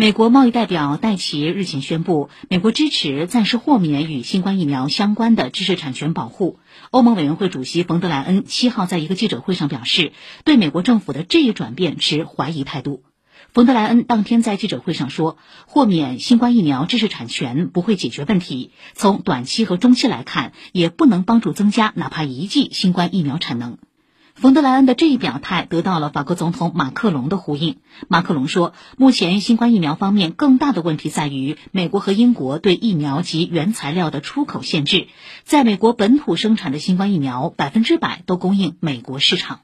美国贸易代表戴奇日前宣布，美国支持暂时豁免与新冠疫苗相关的知识产权保护。欧盟委员会主席冯德莱恩七号在一个记者会上表示，对美国政府的这一转变持怀疑态度。冯德莱恩当天在记者会上说，豁免新冠疫苗知识产权不会解决问题，从短期和中期来看，也不能帮助增加哪怕一剂新冠疫苗产能。冯德莱恩的这一表态得到了法国总统马克龙的呼应。马克龙说，目前新冠疫苗方面更大的问题在于美国和英国对疫苗及原材料的出口限制，在美国本土生产的新冠疫苗百分之百都供应美国市场。